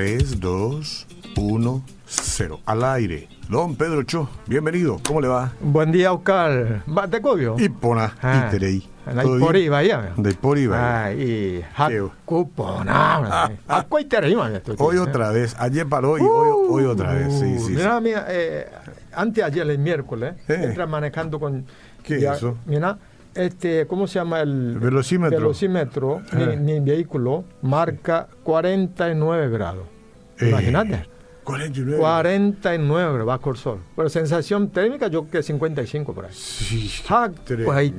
3, 2, 1, 0. Al aire. Don Pedro Cho, bienvenido. ¿Cómo le va? Buen día, Oscar. ¿Te cobio? Ipona, Ah. Iterei. Na ¿Todo ipori bien? vaya. De Ipori, vaya. Ah, y hakupona. Hoy otra vez. Ayer paró y hoy, hoy otra vez. Sí, sí. Mira, mira, eh, antes ayer el miércoles, Eh. entra manejando con. ¿Qué es eso? Mira, este, ¿cómo se llama el, El velocímetro. velocímetro, Eh. mi, mi vehículo marca 49 grados. Eh, Imagínate. 49. 49 grados bajo el sol. Pero sensación térmica, yo que 55 por ahí. Sí, Ha- tremendo. pues ahí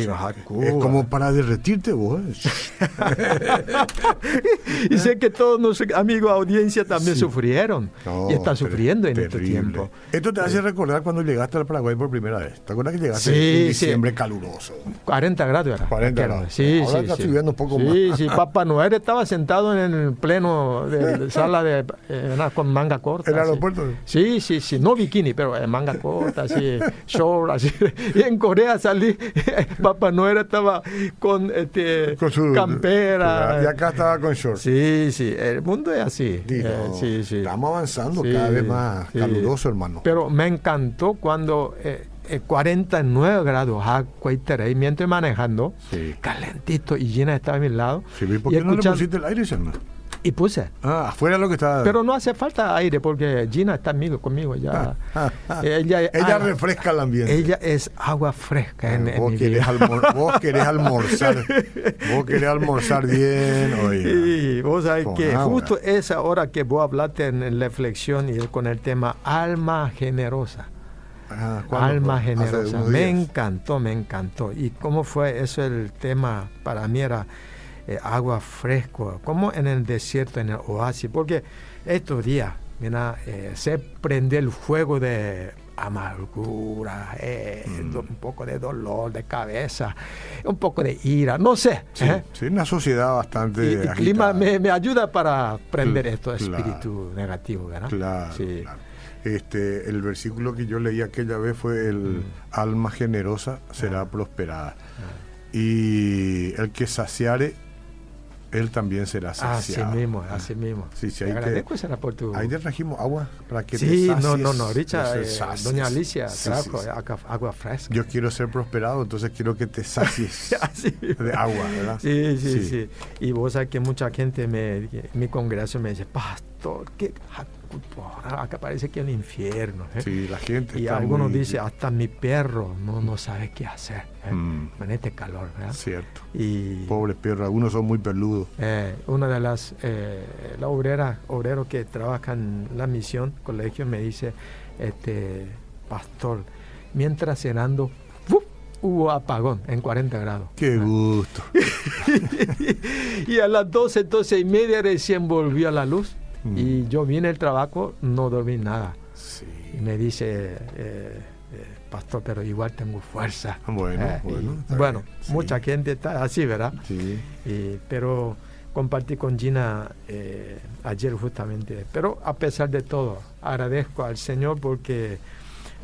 digo, Haku. Es como para derretirte vos. ¿eh? y sé que todos nuestros amigos audiencia también Sí. sufrieron No, y están sufriendo en este terrible. tiempo. Esto te hace recordar cuando llegaste al Paraguay por primera vez. ¿Te acuerdas que llegaste Sí, en sí. diciembre caluroso? 40 grados era. 40 Aquel, grados. Sí, Ahora sí, está sí. subiendo un poco sí, más. Sí, Papá Noel estaba sentado en el pleno de, de sala de eh, con manga corta. ¿El aeropuerto? Sí, sí, sí, no bikini, pero en manga corta, así, short, así. Y en Corea salí, Papá Noel estaba con este Con su campera. Y acá estaba con shorts. Sí, sí, el mundo es así. Eh, sí, sí. Estamos avanzando Sí, cada vez más caluroso, hermano. Pero me encantó cuando eh, eh, 49 grados, agua y mientras manejando, Sí. calentito y Gina estaba a mi lado. Sí, ¿y ¿Por y qué no le pusiste el aire, hermano? Y puse. Ah, afuera lo que estaba. Pero no hace falta aire porque Gina está amigo conmigo ya. ella, Ella ah, refresca el ambiente. ella es agua fresca en, en vos, mi querés vida. vos querés almorzar. vos querés almorzar bien. Oiga. Y vos sabés Con que agua. justo esa hora que vos hablaste en, en la reflexión y con el tema alma generosa. Ah, ¿cuándo Alma generosa. Me encantó, me encantó. ¿Y cómo fue eso el tema? Para mí era eh, agua fresco, como en el desierto, en el oasis, porque estos días, mira, eh, se prende el fuego de amargura, eh, Mm. un poco de dolor de cabeza, un poco de ira, no sé. Sí, ¿eh? sí, una sociedad bastante. Y el clima me, me ayuda para prender claro. espíritus negativos, ¿verdad? Claro, Sí. claro. Este, el versículo que yo leí aquella vez fue el Mm. alma generosa será Ah. prosperada. Y el que saciare, él también será Así saciado. mismo, así mismo. Sí, sí, ahí te- agradezco esa por tu... Ahí te trajimos agua para que te Sí, no, no, no. Ahorita eh, doña Alicia Sí, trajo sí, agua, agua fresca. Yo quiero ser prosperado, entonces quiero que te sacies Así. de agua, ¿verdad? Sí, sí, sí, Y vos sabés que mucha gente me, mi congregación me dice, pastor, ¿qué? Acá parece que es un infierno. ¿eh?". Sí, la gente Y está algunos muy- dicen, hasta mi perro no, no sabe qué hacer ¿eh? Mm. este calor. ¿verdad? Cierto. Y Pobre perro, algunos son muy peludos. eh, una de las, eh, la obrera, obrero que trabaja en la misión, colegio, me dice, este, pastor, mientras cenando, hubo apagón en 40 grados. Qué gusto. y a las 12, 12 y media recién volvió a la luz. Mm. Y yo vine al trabajo, no dormí nada. Sí. Y me dice, eh, eh, pastor, pero igual tengo fuerza. Bueno, Eh, bueno, bueno, sí. mucha gente está así, ¿verdad? Sí. Y- pero compartí con Gina eh, ayer justamente. Pero a pesar de todo, agradezco al Señor porque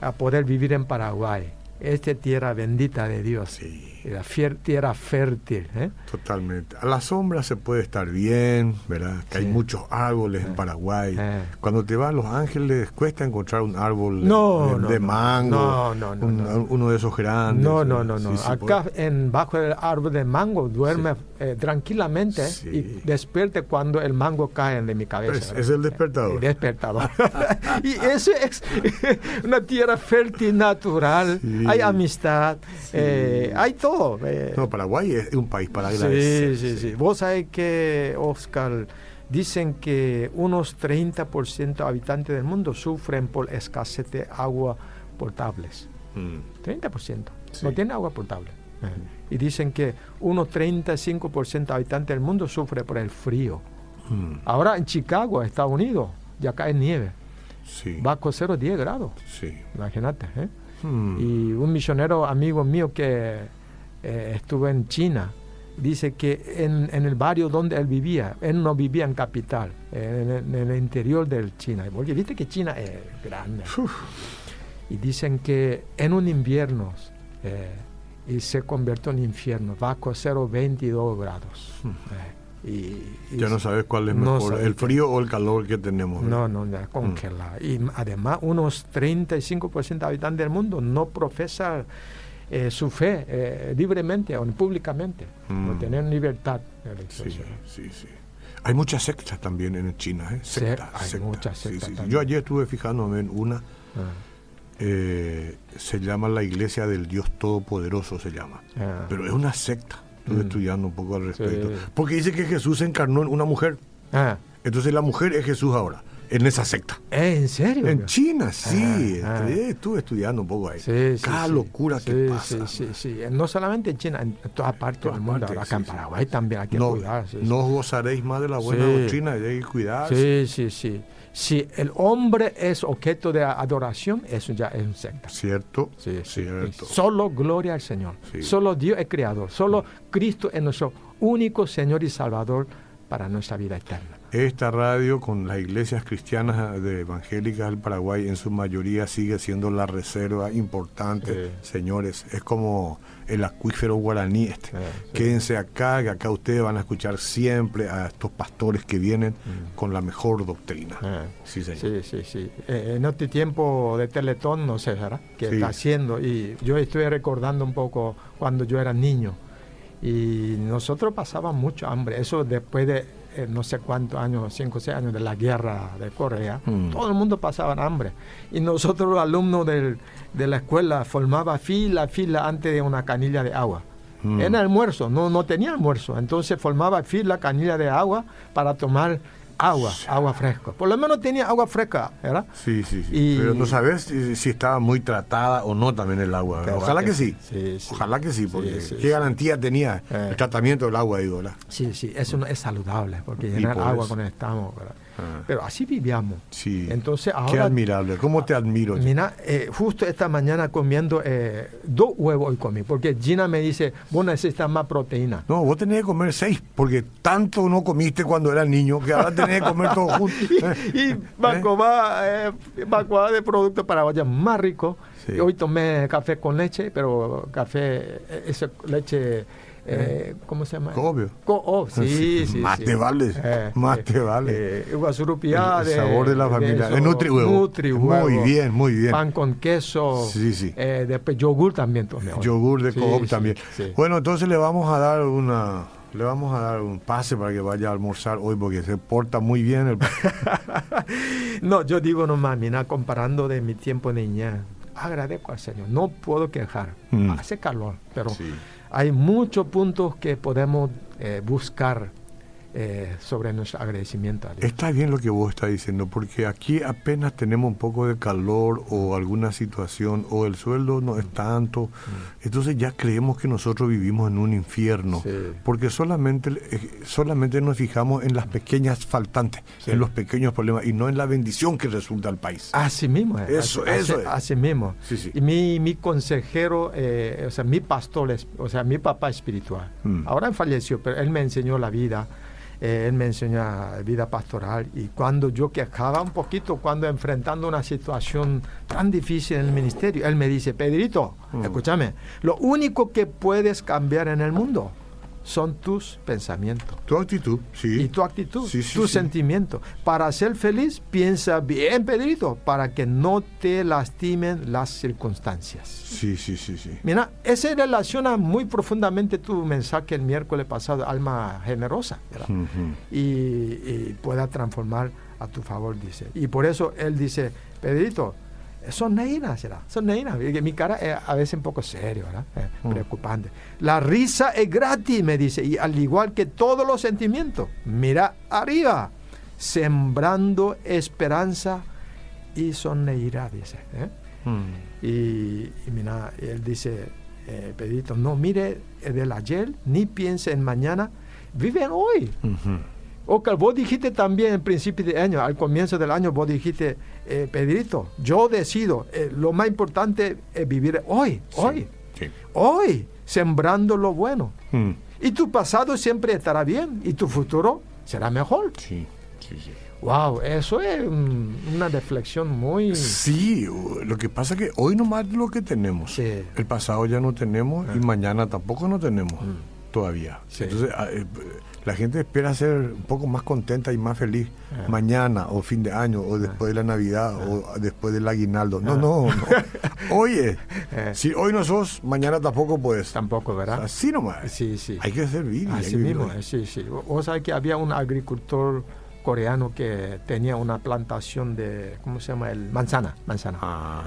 a poder vivir en Paraguay, esta tierra bendita de Dios, Sí. La tierra fértil. ¿eh? Totalmente. A la sombra se puede estar bien, ¿verdad? Que hay muchos árboles en Eh, Paraguay. eh. Cuando te vas a Los Ángeles cuesta encontrar un árbol No, de, no, de mango, No, no, no, un- no. uno de esos grandes. No, no, no, no. Sí, sí, Acá por- en bajo el árbol de mango duerme eh, tranquilamente y despierte cuando el mango cae de mi cabeza. Es- el despertador. El despertador. y eso es una tierra fértil, natural. Hay amistad, hay todo. Eh. No, Paraguay es un país para sí, agradecer. sí, sí. Vos sabés que, Oscar, dicen que unos 30% habitantes del mundo sufren por escasez de agua potables. Mm. 30%. Sí. No tiene agua potable. Y dicen que unos 35% habitantes del mundo sufre por el frío. Mm. Ahora en Chicago, Estados Unidos, ya cae nieve. Sí. Bajo 0 10 grados. Sí. Imagínate. ¿eh? Mm. Y un misionero amigo mío que eh, estuvo en China dice que en, en el barrio donde él vivía, él no vivía en capital, en, el- en el interior del China. Porque viste que China es grande. Y dicen que en un invierno, eh, y se convirtió en infierno, bajo 0, 22 grados. Mm. Eh, Y, ya no sabes cuál es mejor, el frío o el calor que tenemos. No, no, ya congela. Y además unos 35% de habitantes del mundo no profesan eh, su fe eh, libremente o públicamente, mm. tienen libertad de Sí, sí, sí. Hay muchas sectas también en China, ¿eh? Sectas, hay muchas sectas. Yo ayer estuve fijándome en una, ah. eh, se llama la Iglesia del Dios Todopoderoso, se llama, ah. pero es una secta. Estuve mm. estudiando un poco al respecto. Porque dice que Jesús encarnó en una mujer. Ah. Entonces la mujer es Jesús ahora en esa secta. ¿En serio? En China, sí. Ah, ah. Estuve estudiando un poco ahí. Sí, Cada locura que pasa. Sí, sí, sí. No solamente en China, en todas partes del mundo. Acá en Paraguay también hay que no, cuidar. no os gozaréis más de la buena doctrina, hay que cuidar. Sí, sí, sí. Si el hombre es objeto de adoración, eso ya es un secta. Cierto, sí, cierto. Solo gloria al Señor. Solo Dios es creador. Solo Cristo es nuestro único Señor y Salvador para nuestra vida eterna. Esta radio con las iglesias cristianas de evangélicas del Paraguay en su mayoría sigue siendo la reserva importante, señores. Es como el acuífero guaraní este. Quédense acá, que acá ustedes van a escuchar siempre a estos pastores que vienen mm. con la mejor doctrina. Sí, señor. Sí, sí, sí. Eh, en este tiempo de Teletón, no sé, ¿verdad? Que está haciendo. Y yo estoy recordando un poco cuando yo era niño. Y nosotros pasábamos mucho hambre. Eso después de eh, no sé cuántos años, cinco o seis años de la guerra de Corea, mm. todo el mundo pasaba hambre. Y nosotros, los alumnos del, de la escuela, formaba fila, fila antes de una canilla de agua. Mm. Era almuerzo, no, no tenía almuerzo. Entonces formaba fila, canilla de agua para tomar agua, agua fresca. Por lo menos tenía agua fresca, ¿verdad? Sí, sí, sí. Pero no sabes si, estaba muy tratada o no también el agua. Ojalá que, sí. Ojalá que sí, porque qué garantía tenía el eh. tratamiento del agua ahí, ¿verdad? Sí, sí, eso no es saludable, porque llenar agua cuando estamos, ¿verdad? Ah. Pero así vivíamos. Sí. Entonces ahora. Qué admirable. ¿Cómo te admiro? Mira, eh, justo esta mañana comiendo eh, dos huevos hoy comí, porque Gina me dice, vos necesitas más proteína. No, vos tenés que comer seis, porque tanto no comiste cuando eras niño que ahora tenés que comer todo junto. y, y va eh, de producto para vaya más rico. Hoy tomé café con leche, pero café, esa leche eh, ¿Cómo se llama? Obvio. oh, sí, sí. más te vale. Eh, más te vale. Eh, el sabor de la familia. De nutri huevo. Nutri Muy bien, muy bien. Pan con queso. Sí, sí. Eh, después yogur también tomé. Yogur de coop también. Bueno, entonces le vamos a dar una le vamos a dar un pase para que vaya a almorzar hoy porque se porta muy bien el No, yo digo nomás, mira, comparando de mi tiempo de niña, agradezco al Señor, no puedo quejar. Mm. Hace calor, pero hay muchos puntos que podemos eh, buscar eh, sobre nuestro agradecimiento a Dios. Está bien lo que vos estás diciendo, porque aquí apenas tenemos un poco de calor o alguna situación, o el sueldo no es tanto, mm. entonces ya creemos que nosotros vivimos en un infierno, porque solamente, eh, solamente nos fijamos en las pequeñas faltantes, en los pequeños problemas, y no en la bendición que resulta al país. Así mismo es. Eso, así, eso Así mismo. Y mi, mi consejero, eh, o sea, mi pastor, o sea, mi papá espiritual, mm. ahora falleció, pero él me enseñó la vida eh, él me enseñó vida pastoral y cuando yo quejaba un poquito, cuando enfrentando una situación tan difícil en el ministerio, él me dice, Pedrito, mm. escúchame, lo único que puedes cambiar en el mundo son tus pensamientos. Tu actitud, sí. Y tu actitud, tu sentimiento. Para ser feliz, piensa bien, Pedrito, para que no te lastimen las circunstancias. Sí, sí, sí, sí. Mira, ese relaciona muy profundamente tu mensaje el miércoles pasado, alma generosa, ¿verdad? y, y pueda transformar a tu favor, dice. Y por eso él dice, Pedrito, son neinas, ¿verdad? Son neinas. Mi cara es a veces un poco serio, ¿verdad? Eh, mm. Preocupante. La risa es gratis, me dice, y al igual que todos los sentimientos, mira arriba, sembrando esperanza y sonreirá, dice. ¿eh? Mm. Y, mira, él dice, eh, Pedrito, no mire del ayer, ni piense en mañana, vive hoy. Ok, vos dijiste también en principio de año, al comienzo del año, vos dijiste, eh, Pedrito, yo decido, eh, lo más importante es vivir hoy, hoy, hoy, sembrando lo bueno. Mm. Y tu pasado siempre estará bien y tu futuro será mejor. Sí, sí, sí. Wow, eso es una reflexión muy... Sí, lo que pasa es que hoy nomás lo que tenemos. El pasado ya no tenemos y ah. mañana tampoco no tenemos. Mm todavía. Entonces, ah, eh, La gente espera ser un poco más contenta y más feliz Ah. mañana o fin de año o después de la Navidad Ah. o después del aguinaldo. No, no, no. Oye, Eh. si hoy no sos, mañana tampoco puedes. Tampoco, ¿verdad? Así nomás. Sí, sí. Hay que servir. y hay Así que mismo, sí, sí. Vos sabés que había un agricultor coreano que tenía una plantación de, ¿cómo se llama? El manzana, manzana.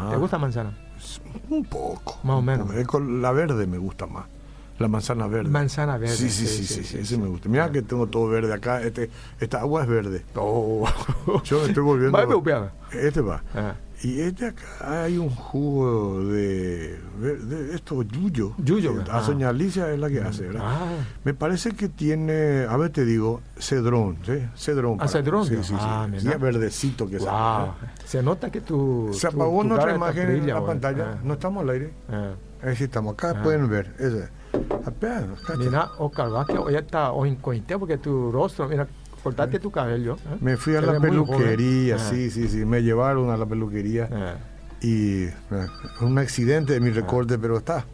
¿Te gusta manzana? Un poco. Más o menos. La verde me gusta más. La manzana verde. Manzana verde. Sí, sí, sí, sí, sí, ese me gusta. Mira que tengo todo verde acá. Este, esta agua es verde. Oh. Yo me estoy volviendo. Va. Este va. Ah. Y este acá hay un jugo de, de esto, yuyo. Yuyo, Que ¿verdad? A Doña Alicia es la que hace, ¿verdad? Ah. Me parece que tiene, a ver te digo, cedrón, ¿sí? Cedrón. Ah, cedrón, Sí, sí, sí. Ah, Sí, es verdecito que sale, Wow. ¿eh? Se nota que tu. Se tu- apagó tu nuestra cara está imagen en la pantalla. Ah, No estamos al aire. ah. Ahí sí estamos. Acá Ah. pueden ver. Ese. Apenas, cacha. Mira, Oscar Vázquez, hoy está hoy incognito porque tu rostro, mira, cortate tu cabello. ¿eh? Me fui a la peluquería, sí, sí, sí. Me llevaron a la peluquería Ah, y eh, un accidente de mi recorte, pero está.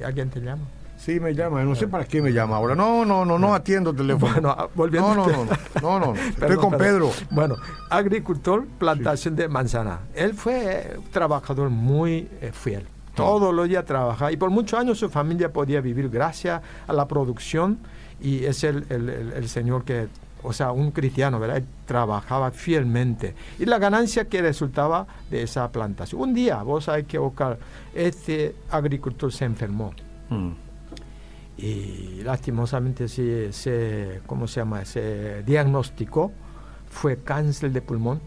¿Y alguien te llama? Sí, me llama. No sé para qué me llama ahora. No, no, no, no atiendo teléfono. Bueno, ah, volviendo no, no, no, no. Estoy con. Pedro. Bueno, agricultor, plantación de manzana. Él fue eh, trabajador muy eh, fiel. Todos los días trabajaba y por muchos años su familia podía vivir gracias a la producción y es el, el- el- el señor que, o sea, un cristiano, ¿verdad? Él trabajaba fielmente y la ganancia que resultaba de esa plantación. Un día, vos sabés que Oscar, este agricultor se enfermó Mm. y lastimosamente se, se, ¿cómo se llama? Se diagnosticó, fue cáncer de pulmón.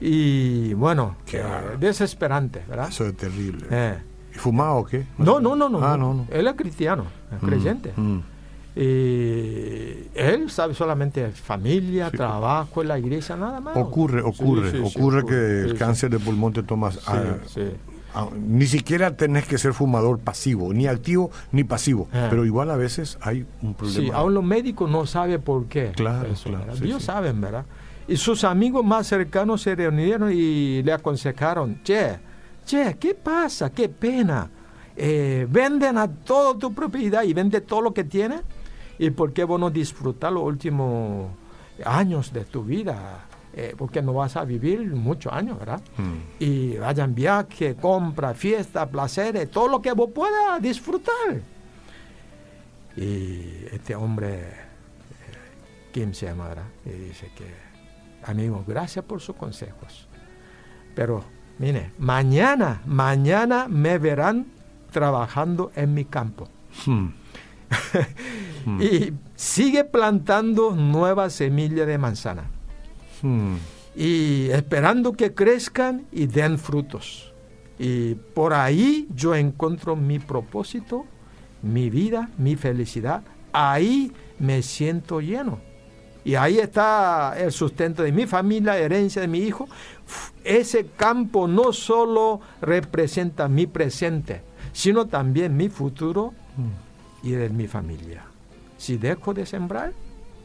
Y bueno, eh, desesperante, ¿verdad? Eso es terrible. Eh, ¿Y fumado o qué? no, no, no, no, Ah, no. no, no. Él es cristiano, es creyente. Mm, mm. Y él sabe solamente familia, Sí. trabajo, la iglesia, nada más. Ocurre, ocurre, sí, sí, ocurre que el cáncer de pulmón te tomas. Sí, ah, ah, ni siquiera tenés que ser fumador pasivo, ni activo ni pasivo. Ah. Pero igual a veces hay un problema. Sí, aún los médicos no saben por qué. Claro, eso, claro, Ellos saben, ¿verdad? Y sus amigos más cercanos se reunieron y le aconsejaron, che, che, ¿qué pasa? ¿Qué pena? Eh, venden a toda tu propiedad y vende todo lo que tienes. ¿Y por qué vos no disfrutar los últimos años de tu vida? Eh, porque no vas a vivir muchos años, ¿verdad? Mm. y vayan viaje, compra, fiesta, placeres, todo lo que vos puedas disfrutar. Y este hombre, eh, Kim se llama, ¿verdad? Y dice que, amigo, gracias por sus consejos. Pero, mire, mañana, mañana me verán trabajando en mi campo. Mm. Mm. Y sigue plantando nuevas semillas de manzana Mm. y esperando que crezcan y den frutos. Y por ahí yo encuentro mi propósito, mi vida, mi felicidad. Ahí me siento lleno. Y ahí está el sustento de mi familia, herencia de mi hijo. Ese campo no solo representa mi presente, sino también mi futuro y de mi familia. Si dejo de sembrar,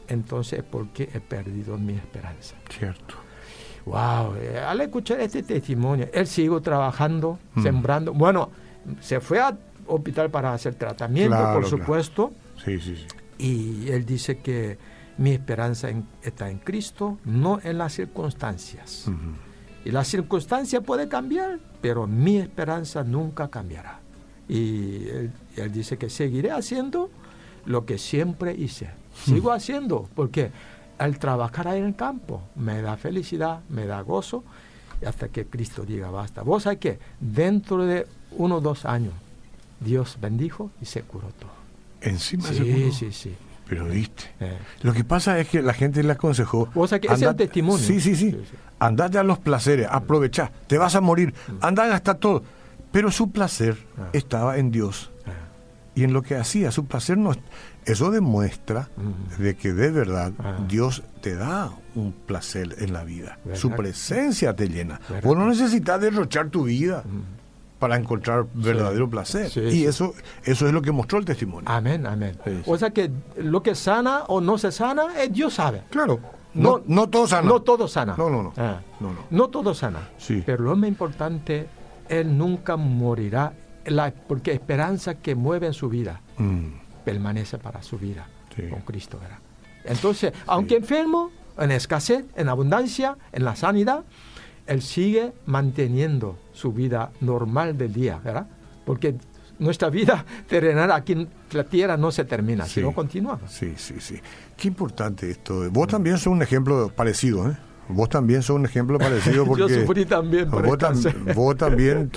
entonces es porque he perdido mi esperanza. Cierto. Wow, eh, al escuchar este testimonio, él siguió trabajando, Mm. sembrando. Bueno, se fue al hospital para hacer tratamiento, Claro, por claro. supuesto, Sí, sí, sí. y él dice que mi esperanza en- está en Cristo, no en las circunstancias. Y la circunstancia puede cambiar, pero mi esperanza nunca cambiará. Y él, él dice que seguiré haciendo lo que siempre hice. Sigo haciendo, porque al trabajar ahí en el campo me da felicidad, me da gozo, y hasta que Cristo diga basta. Vos sabés que dentro de uno o dos años, Dios bendijo y se curó todo. Encima se Sí, curó. sí, sí. Pero viste. Eh, Lo que pasa es que la gente le aconsejó. Vos sabés que es el testimonio. Sí, sí, sí. Sí, sí. Andate a los placeres, aprovechá, te vas a morir, anda a gastar todo. Pero su placer Ah. estaba en Dios eh, y en lo que hacía. Su placer no. Eso demuestra Mm. de que de verdad Ah. Dios te da un placer en la vida. Su presencia te llena. ¿Verdad? Vos no necesitas derrochar tu vida mm. Para encontrar verdadero placer. Sí, y sí. eso, eso es lo que mostró el testimonio. Amén, amén. Sí, sí. O sea que lo que sana o no se sana, eh, Dios sabe. Claro. No, no, todo sana. No todo sana. No, no, no. Ah. No, no. No todo sana. Sí. Pero lo más importante, Él nunca morirá, la, porque esperanza que mueve en su vida Mm, permanece para su vida. con Cristo, ¿verdad? Entonces, aunque enfermo, en escasez, en abundancia, en la sanidad, él sigue manteniendo su vida normal del día, ¿verdad? Porque nuestra vida terrenal aquí en la tierra no se termina, sino continúa. Sí, sí, sí. Qué importante esto. Vos también sos un ejemplo parecido, ¿eh? Vos también sos un ejemplo parecido porque... Yo sufrí también por vos, vos también...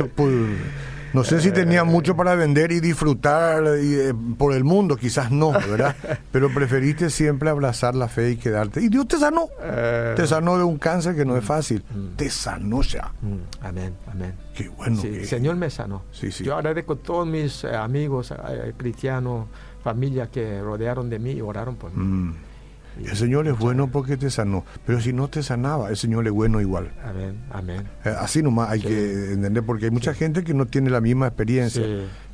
No sé si tenía mucho para vender y disfrutar eh, por el mundo, quizás no, ¿verdad? Pero preferiste siempre abrazar la fe y quedarte. Y Dios te sanó. Eh. te sanó de un cáncer que no es fácil. Mm. Te sanó ya. Mm. Amén, amén. Qué bueno. el Señor me sanó. Sí, sí. Yo agradezco a todos mis eh, amigos cristianos, familia que rodearon de mí y oraron por mí. Mm. El Señor es bueno porque te sanó, pero si no te sanaba, el Señor es bueno igual. Amén, amén. Eh, así nomás hay que entender, porque hay mucha gente que no tiene la misma experiencia.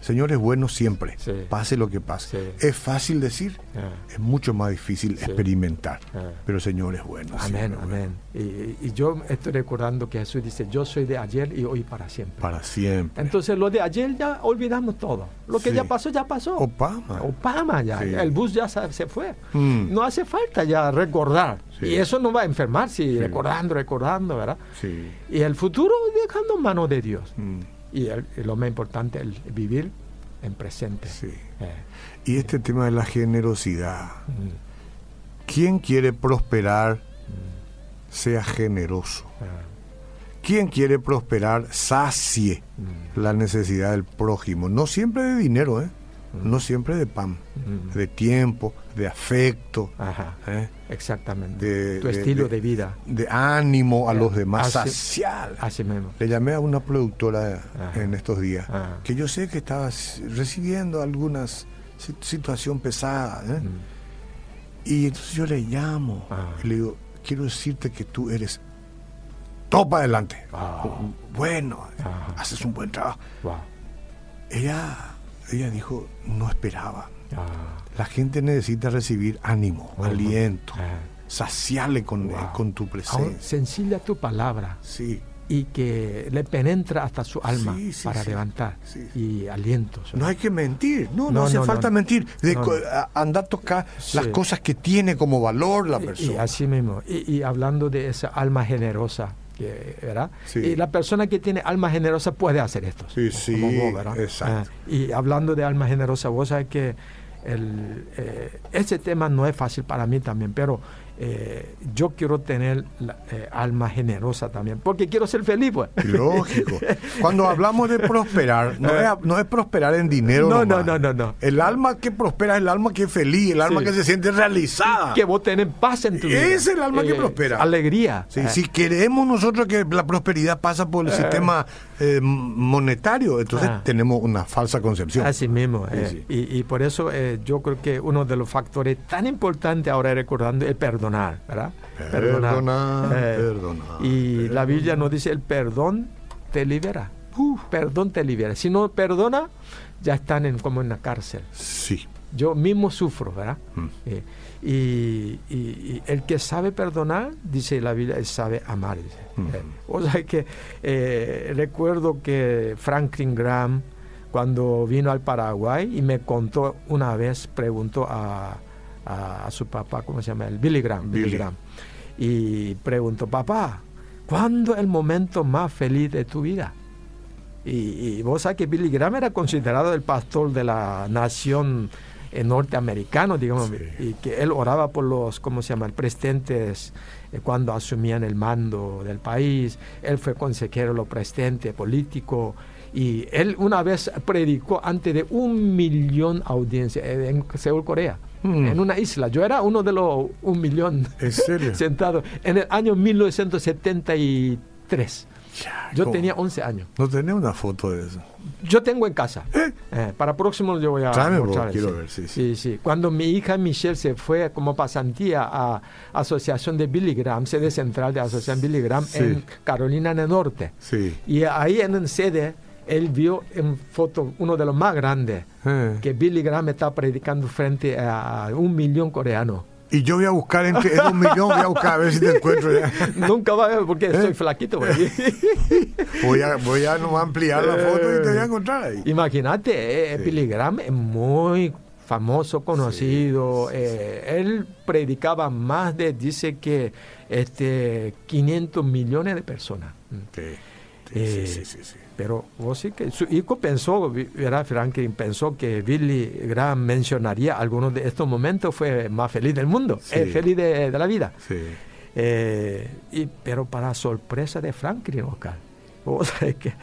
Señor es bueno siempre, pase lo que pase. Es fácil decir, ah. es mucho más difícil experimentar, ah. pero el Señor es bueno. Amén, amén. Y, yo estoy recordando que Jesús dice, yo soy de ayer y hoy para siempre. Para siempre. Entonces lo de ayer ya olvidamos todo. Lo que ya pasó, ya pasó. Opama. Opama ya. El bus ya se fue. Mm. No hace falta ya recordar. Y eso no va a enfermar si recordando, recordando, ¿verdad? Y el futuro dejando en manos de Dios. Mm y, lo más importante, el vivir en presente. Sí. Eh. Y este tema de la generosidad. Mm. ¿Quién quiere prosperar, mm. sea generoso? Ah. ¿Quién quiere prosperar, sacie mm. la necesidad del prójimo? No siempre de dinero, ¿eh? No siempre de pan, de tiempo, de afecto. ¿eh? Exactamente. De, tu estilo de, vida. De ánimo a los demás, social. Así mismo. Le llamé a una productora en estos días, que yo sé que estaba recibiendo algunas situación pesada. ¿eh? Y entonces yo le llamo y le digo, quiero decirte que tú eres topa adelante. Bueno, haces un buen trabajo. Ella ella dijo, no esperaba. Ah. La gente necesita recibir ánimo, aliento, ah. saciarle con, con tu presencia. sencilla tu palabra. Sí. Y que le penetra hasta su alma para levantar y aliento. No hay que mentir, no, no, hace falta mentir. De andar a tocar las cosas que tiene como valor la persona. Y, así mismo. y hablando de esa alma generosa, ¿verdad? Y la persona que tiene alma generosa puede hacer esto. Sí, sí, Exacto. Ah, y hablando de alma generosa, vos sabés que el, eh, ese tema no es fácil para mí también, pero eh, yo quiero tener la, eh, alma generosa también, porque quiero ser feliz. Pues. Lógico. Cuando hablamos de prosperar, no es, no es prosperar en dinero. No, no, no, no, no. El alma que prospera es el alma que es feliz, el alma que se siente realizada. Que vos tenés paz en tu vida. Es el alma que eh, prospera. Alegría. Si queremos nosotros que la prosperidad pasa por el sistema monetario, entonces ah. tenemos una falsa concepción. Así mismo. Y, y, por eso yo creo que uno de los factores tan importantes ahora recordando el perdón ¿verdad? Perdonar. Eh, y la Biblia nos dice, el perdón te libera. perdón te libera. Si no perdona, ya están en, como en la cárcel. Sí. Yo mismo sufro, ¿verdad? Mm. Eh, y, el que sabe perdonar, dice la Biblia, sabe amar. Mm. Eh, o sea que recuerdo que Franklin Graham, cuando vino al Paraguay y me contó una vez, preguntó a, a, su papá, ¿cómo se llama? El Billy Graham. Billy. Graham. Y preguntó, papá, ¿cuándo es el momento más feliz de tu vida? Y, vos sabés que Billy Graham era considerado el pastor de la nación eh, norteamericana, digamos, y que él oraba por los, ¿cómo se llama?, presidentes eh, cuando asumían el mando del país. Él fue consejero de los presidentes políticos. Y él una vez predicó ante de un millón de audiencias en Seúl, Corea. Mm. en una isla. Yo era uno de los un millón ¿En serio? sentado en el año 1973. yo tenía 11 años. ¿No tenía una foto de eso? Yo tengo en casa. ¿Eh? Eh, para próximo yo voy a mostrar. quiero ver, sí, sí. sí, Cuando mi hija Michelle se fue como pasantía a Asociación de Billy Graham, sede central de Asociación Billy Graham en Carolina del Norte. Sí. Y ahí en la sede él vio en foto uno de los más grandes, eh. que Billy Graham está predicando frente a un millón coreano. Y yo voy a buscar en, un millón, voy a buscar a ver si te encuentro ya. Nunca va a ver porque soy ¿Eh? flaquito. voy a, voy a ampliar la foto y te voy a encontrar ahí. Imagínate, eh, Billy Graham es muy famoso, conocido. Eh, él predicaba más de, dice que, este, 500 millones de personas. Sí, sí, sí, sí, Pero vos sí que su hijo pensó, ¿verdad? Franklin pensó que Billy Graham mencionaría algunos de estos momentos, fue más feliz del mundo, es feliz de, la vida. Sí. Eh, y, pero para sorpresa de Franklin, Oscar, vos sabés que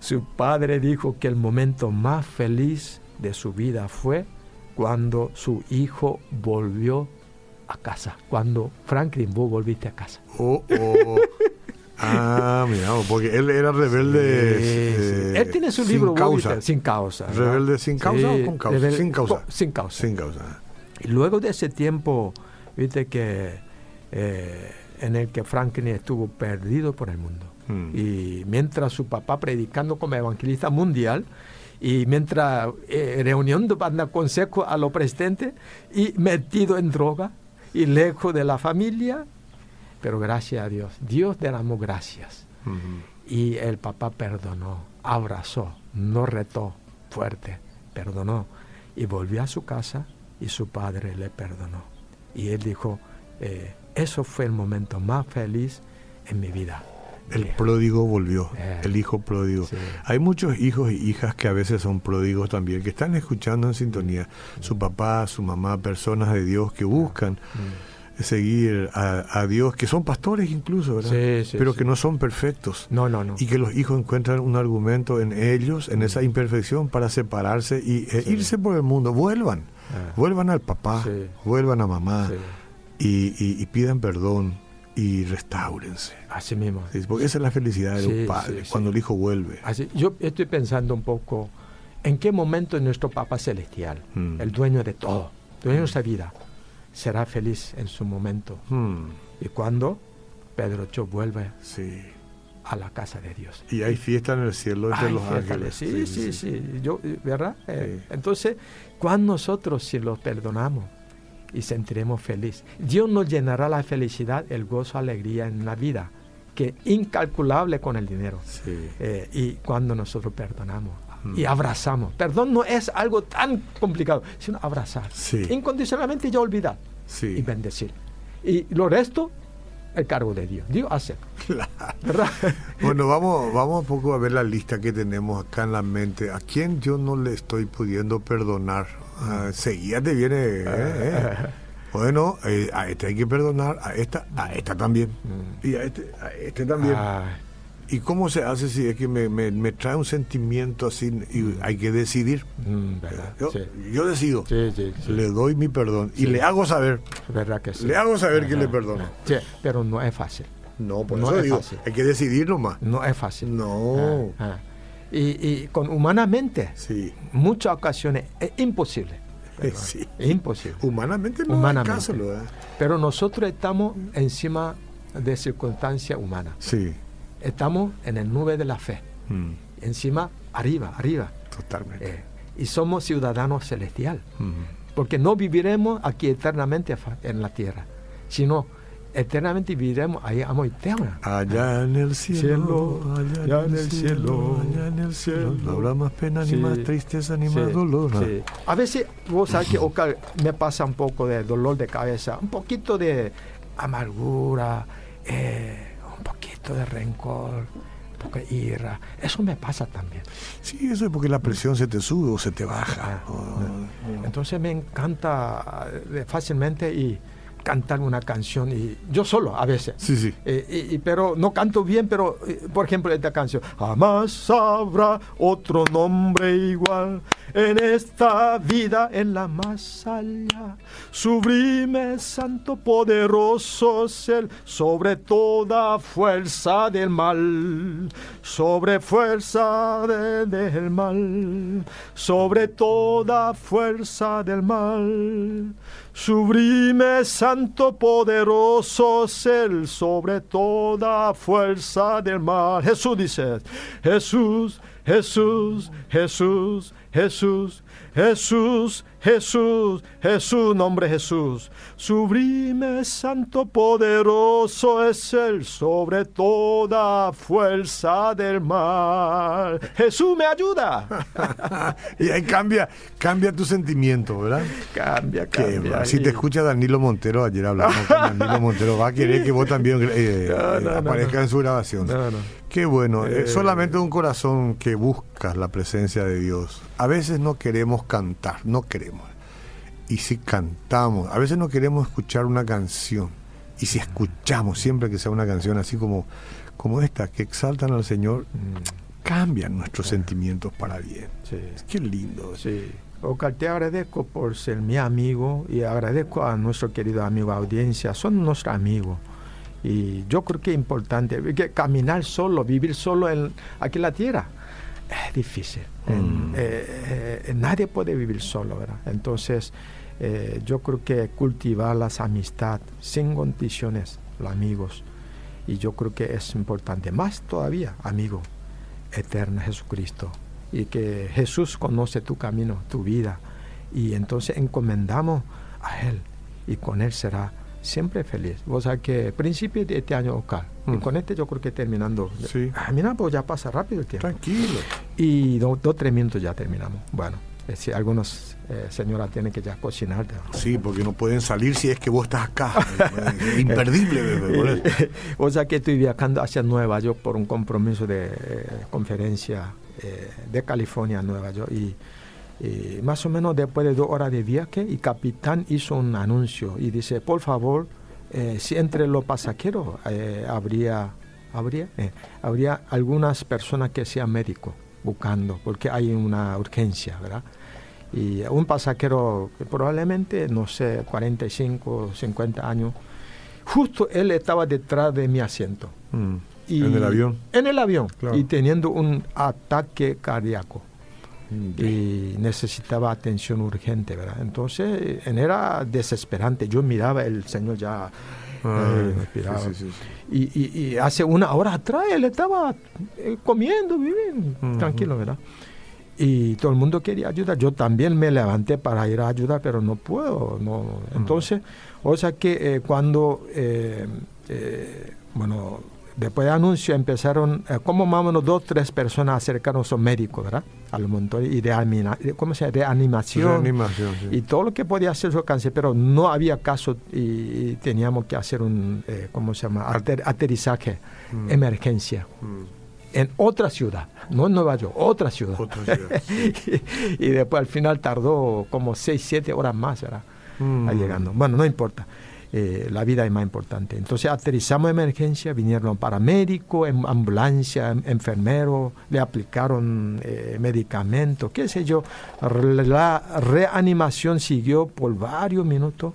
su padre dijo que el momento más feliz de su vida fue cuando su hijo volvió a casa, cuando Franklin, vos volviste a casa. Oh, oh. Ah, mira, porque él era rebelde. Eh, él tiene su libro sin causa. sin causa. ¿Rebelde sin causa o con causa? sin causa. sin causa. Sin causa. Y luego de ese tiempo, viste que eh, en el que Franklin estuvo perdido por el mundo. Hmm. Y mientras su papá predicando como evangelista mundial, y mientras eh, reuniendo dando consejo a los presentes y metido en droga y lejos de la familia pero gracias a Dios, Dios derramó gracias. Y el papá perdonó, abrazó, no retó fuerte, perdonó. Y volvió a su casa y su padre le perdonó. Y él dijo, eh, eso fue el momento más feliz en mi vida. El pródigo volvió, eh, el hijo pródigo. Hay muchos hijos y hijas que a veces son pródigos también, que están escuchando en sintonía. Su papá, su mamá, personas de Dios que buscan. Mm seguir a, Dios, que son pastores incluso, ¿verdad? pero que no son perfectos. No, no, no. Y que los hijos encuentran un argumento en ellos, en esa imperfección, para separarse y e irse por el mundo. Vuelvan, ah. vuelvan al papá, vuelvan a mamá y, pidan perdón y restáurense. Así mismo. porque esa es la felicidad de un padre, cuando el hijo vuelve. Así, yo estoy pensando un poco en qué momento nuestro Papa Celestial, mm. el dueño de todo, dueño de nuestra vida, será feliz en su momento. Hmm. Y cuando Pedro Cho vuelve sí. a la casa de Dios. Y hay fiesta en el cielo entre los ángeles. Sí, sí, sí. Yo, ¿Verdad? Eh, entonces, cuando nosotros si los perdonamos y sentiremos feliz, Dios nos llenará la felicidad, el gozo, alegría en la vida, que incalculable con el dinero. Eh, y cuando nosotros perdonamos y abrazamos. Perdón no es algo tan complicado, sino abrazar. Incondicionalmente ya olvidar y bendecir. Y lo resto, el cargo de Dios. Dios hace. ¿Verdad? bueno, vamos, vamos un poco a ver la lista que tenemos acá en la mente. ¿A quién yo no le estoy pudiendo perdonar? Uh, seguida te viene. Eh, eh. Bueno, eh, a este hay que perdonar, a esta, a esta también. Mm. Y a este, a este también. ¿Y cómo se hace si es que me, me, trae un sentimiento así y hay que decidir? Mm, yo, decido, le doy mi perdón y le hago saber. ¿Verdad que Le hago saber que le perdono. pero no es fácil. No, por eso digo, hay que decidir nomás. No es fácil. No. Ah, ah. Y, con humanamente, sí. muchas ocasiones es imposible. Sí. Es imposible. Humanamente no humanamente. Caso, Pero nosotros estamos encima de circunstancias humanas. Sí estamos en el nube de la fe. Mm. Encima, arriba, arriba. Totalmente. Eh, y somos ciudadanos celestial. Mm. Porque no viviremos aquí eternamente en la tierra, sino eternamente viviremos allá amo eterna. Allá en el cielo, allá, en el cielo, allá en el cielo. No habrá más pena, ni más tristeza, ni más dolor. A veces, vos sabes que me pasa un poco de dolor de cabeza, un poquito de amargura. Eh, poquito de rencor, poca ira. Eso me pasa también. Sí, eso es porque la presión se te sube o se te baja. Ah, Entonces me encanta eh, fácilmente y cantar una canción y yo solo a veces. Sí, sí. Eh, y, pero no canto bien, pero eh, por ejemplo esta canción, jamás habrá otro nombre igual en esta vida, en la más allá. Sublime, santo, poderoso sobre toda fuerza del mal, sobre fuerza del mal, sobre toda fuerza del mal. Sublime, santo, poderoso ser sobre toda fuerza del mal. Jesús dice, Jesús, Jesús, Jesús, Jesús, Jesús, Jesús, Jesús, nombre Jesús. Sublime, santo, poderoso es el sobre toda fuerza del mal. Jesús me ayuda. y ahí cambia, cambia tu sentimiento, ¿verdad? Cambia, cambia. si te escucha Danilo Montero, ayer hablamos con Danilo Montero, va a querer que vos también eh, aparezca en su grabación. Qué bueno, eh, solamente un corazón que busca la presencia de Dios. A veces no queremos cantar, no queremos. Y si cantamos, a veces no queremos escuchar una canción. Y si escuchamos siempre que sea una canción así como, como esta, que exaltan al Señor, mm. cambian nuestros sentimientos para bien. Sí. Qué lindo. Sí. Ocar, te agradezco por ser mi amigo y agradezco a nuestro querido amigo audiencia. Son nuestros amigos. Y yo creo que es importante que caminar solo, vivir solo en, aquí en la tierra es difícil. Mm. Eh, eh, nadie puede vivir solo, ¿verdad? Entonces, eh, yo creo que cultivar las amistades sin condiciones, los amigos, y yo creo que es importante, más todavía, amigo eterno Jesucristo, y que Jesús conoce tu camino, tu vida, y entonces encomendamos a Él, y con Él será siempre feliz. O sea que principio de este año, Oscar, y mm. con este yo creo que terminando. Sí. Ah, mira, pues ya pasa rápido el tiempo. Tranquilo. Y dos, dos tres minutos ya terminamos. Bueno, eh, si algunos eh, señoras tienen que ya cocinar. Sí, porque no pueden salir si es que vos estás acá. imperdible. Bebé, o sea que estoy viajando hacia Nueva York por un compromiso de eh, conferencia de California a Nueva York. Y eh, más o menos después de dos horas de viaje, el capitán hizo un anuncio y dice, por favor, eh, si entre los pasajeros eh, habría, habría, habría algunas personas que sean médicos buscando, porque hay una urgencia, ¿verdad? Y un pasajero probablemente, no sé, 45, 50 años, justo él estaba detrás de mi asiento. Mm. ¿En el avión? En el avión, y teniendo un ataque cardíaco y necesitaba atención urgente, ¿verdad? Entonces era desesperante. Yo miraba, el Señor ya eh, Y, hace una hora atrás él estaba eh, comiendo, viviendo, tranquilo, ¿verdad? Y todo el mundo quería ayudar. Yo también me levanté para ir a ayudar, pero no puedo. No. Entonces, o sea que eh, cuando, bueno, Después del anuncio empezaron, eh, como más o menos dos, tres personas acercaron a los médicos, ¿verdad? Al montón y de, ¿cómo se llama? de animación. Y todo lo que podía hacer su cáncer, pero no había caso y, teníamos que hacer un, eh, ¿cómo se llama? aterrizaje, mm. emergencia. Mm. En otra ciudad, no en Nueva York, otra ciudad. Otra ciudad y, después al final tardó como seis, siete horas más, ¿verdad? Mm. llegando. Bueno, no importa. Eh, la vida es más importante. Entonces aterrizamos en emergencia, vinieron paramédicos, ambulancia, enfermeros, le aplicaron eh, medicamentos, qué sé yo. La reanimación siguió por varios minutos,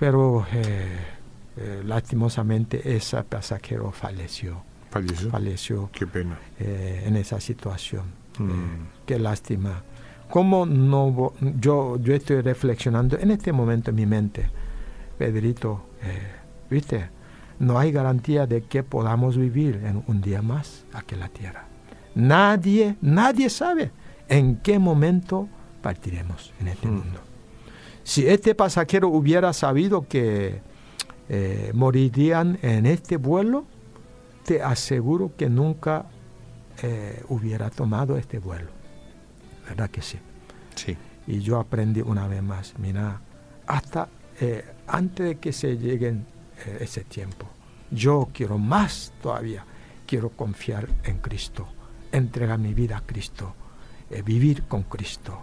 pero eh, lastimosamente ese pasajero falleció. ¿Falleció? Falleció. Qué pena. en esa situación. Mm. qué lástima. ¿Cómo no, yo, yo estoy reflexionando en este momento en mi mente, Pedrito, eh, viste, no hay garantía de que podamos vivir en un día más aquí en la tierra. Nadie, nadie sabe en qué momento partiremos en este mm. mundo. Si este pasajero hubiera sabido que eh, morirían en este vuelo, te aseguro que nunca eh, hubiera tomado este vuelo. ¿Verdad que sí? Sí. Y yo aprendí una vez más, mira, hasta eh, antes de que se llegue eh, ese tiempo, yo quiero más todavía, quiero confiar en Cristo, entregar mi vida a Cristo, eh, vivir con Cristo.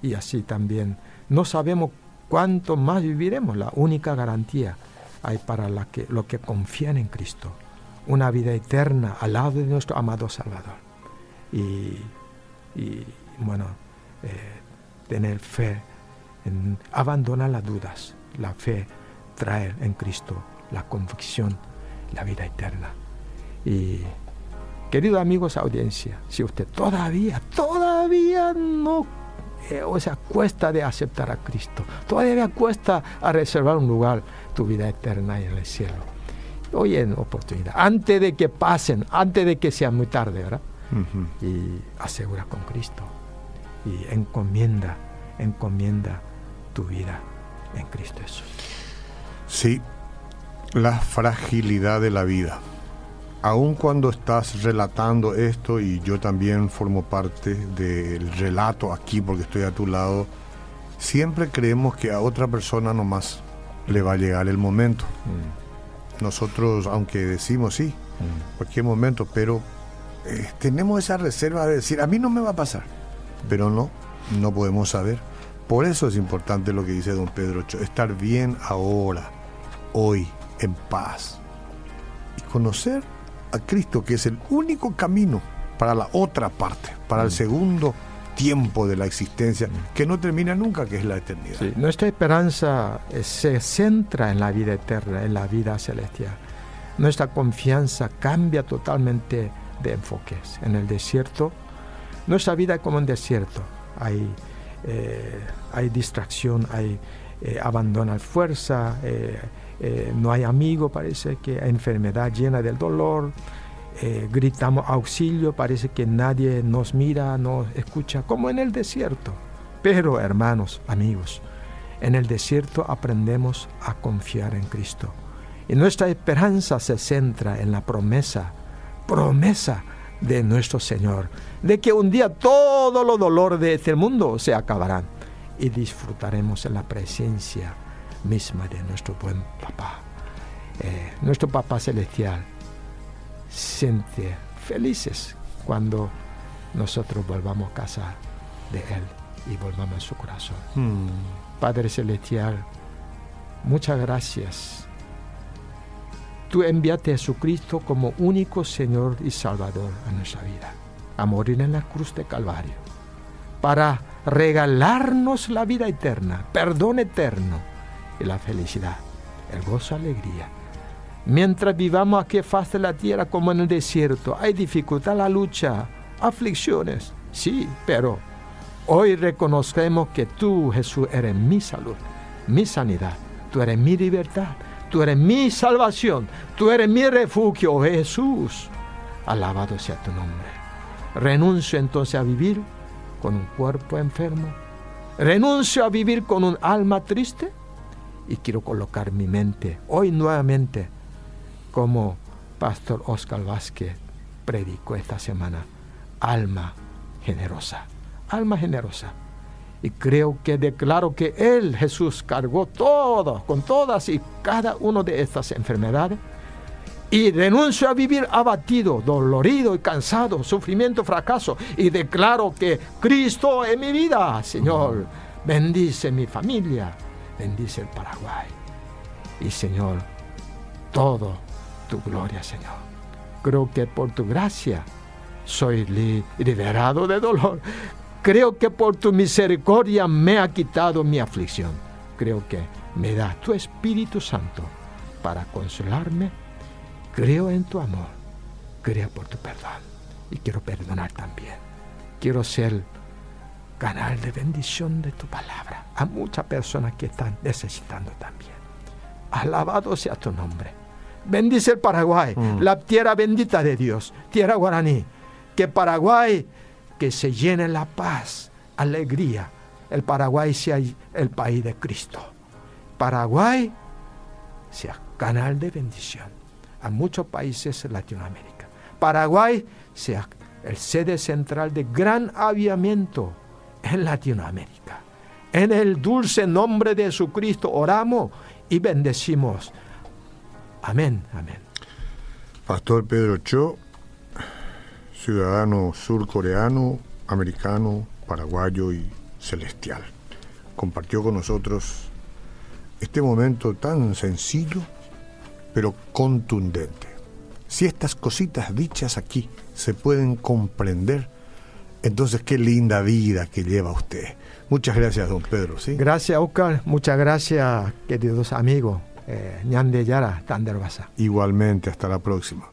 y así también, no sabemos cuánto más viviremos, la única garantía hay para la que, los que confían en Cristo, una vida eterna al lado de nuestro amado Salvador. Y y bueno, eh, tener fe, abandonar las dudas, la fe, traer en Cristo la convicción, la vida eterna. Y queridos amigos, audiencia, si usted todavía, todavía no, eh, o sea, cuesta de aceptar a Cristo, todavía cuesta a reservar un lugar, tu vida eterna en el cielo. Hoy en oportunidad, antes de que pasen, antes de que sea muy tarde, ¿verdad? Y asegura con Cristo y encomienda, encomienda tu vida en Cristo Jesús. Sí, la fragilidad de la vida. Aun cuando estás relatando esto y yo también formo parte del relato aquí porque estoy a tu lado, siempre creemos que a otra persona nomás le va a llegar el momento. Mm. Nosotros, aunque decimos sí, mm. cualquier momento, pero eh, tenemos esa reserva de decir, a mí no me va a pasar, pero no, no podemos saber. Por eso es importante lo que dice don Pedro estar bien ahora, hoy, en paz. Y conocer a Cristo, que es el único camino para la otra parte, para el mm. segundo tiempo de la existencia, que no termina nunca, que es la eternidad. nuestra esperanza eh, se centra en la vida eterna, en la vida celestial. Nuestra confianza cambia totalmente de enfoques. En el desierto, nuestra vida como un desierto. Hay, eh, hay distracción, hay eh, abandono de fuerza, eh, no hay amigo, parece que hay enfermedad llena del dolor. gritamos auxilio, parece que nadie nos mira, nos escucha, como en el desierto. Pero hermanos, amigos, en el desierto aprendemos a confiar en Cristo. Y nuestra esperanza se centra en la promesa promesa de nuestro Señor, de que un día todos los dolores de este mundo se acabarán y disfrutaremos en la presencia misma de nuestro buen papá. Eh, nuestro papá celestial siente felices cuando nosotros volvamos a casa de Él y volvamos a su corazón. Hmm. Padre celestial, muchas gracias tú enviaste a Jesucristo como único Señor y Salvador a nuestra vida, a morir en la cruz de Calvario, para regalarnos la vida eterna, perdón eterno y la felicidad, el gozo, alegría. Mientras vivamos aquí faz de la tierra como en el desierto, hay dificultad, la lucha, aflicciones, sí, pero hoy reconocemos que tú, Jesús, eres mi salud, mi sanidad, tú eres mi libertad Tú eres mi salvación, tú eres mi refugio, oh Jesús. Alabado sea tu nombre. Renuncio entonces a vivir con un cuerpo enfermo. Renuncio a vivir con un alma triste y quiero colocar mi mente hoy nuevamente como Pastor Oscar Vázquez predicó esta semana. Alma generosa, alma generosa y creo que declaro que Él, Jesús, cargó todo, con todas y cada una de estas enfermedades. Y renuncio a vivir abatido, dolorido y cansado, sufrimiento, fracaso. Y declaro que Cristo es mi vida, Señor. Bendice mi familia, bendice el Paraguay. Y Señor, todo tu gloria, Señor. Creo que por tu gracia soy liberado de dolor. Creo que por tu misericordia me ha quitado mi aflicción. Creo que me da tu Espíritu Santo para consolarme. Creo en tu amor. Creo por tu perdón. Y quiero perdonar también. Quiero ser canal de bendición de tu palabra a muchas personas que están necesitando también. Alabado sea tu nombre. Bendice el Paraguay, mm. la tierra bendita de Dios, tierra guaraní. Que Paraguay que se llene la paz, alegría. El Paraguay sea el país de Cristo. Paraguay sea canal de bendición a muchos países de Latinoamérica. Paraguay sea el sede central de gran aviamiento en Latinoamérica. En el dulce nombre de Jesucristo oramos y bendecimos. Amén, amén. Pastor Pedro Cho, ciudadano surcoreano, americano, paraguayo y celestial. Compartió con nosotros este momento tan sencillo, pero contundente. Si estas cositas dichas aquí se pueden comprender, entonces qué linda vida que lleva usted. Muchas gracias, don Pedro. ¿sí? Gracias, Oscar. Muchas gracias, queridos amigos. Eh, Yara, Tanderbasa. Igualmente, hasta la próxima.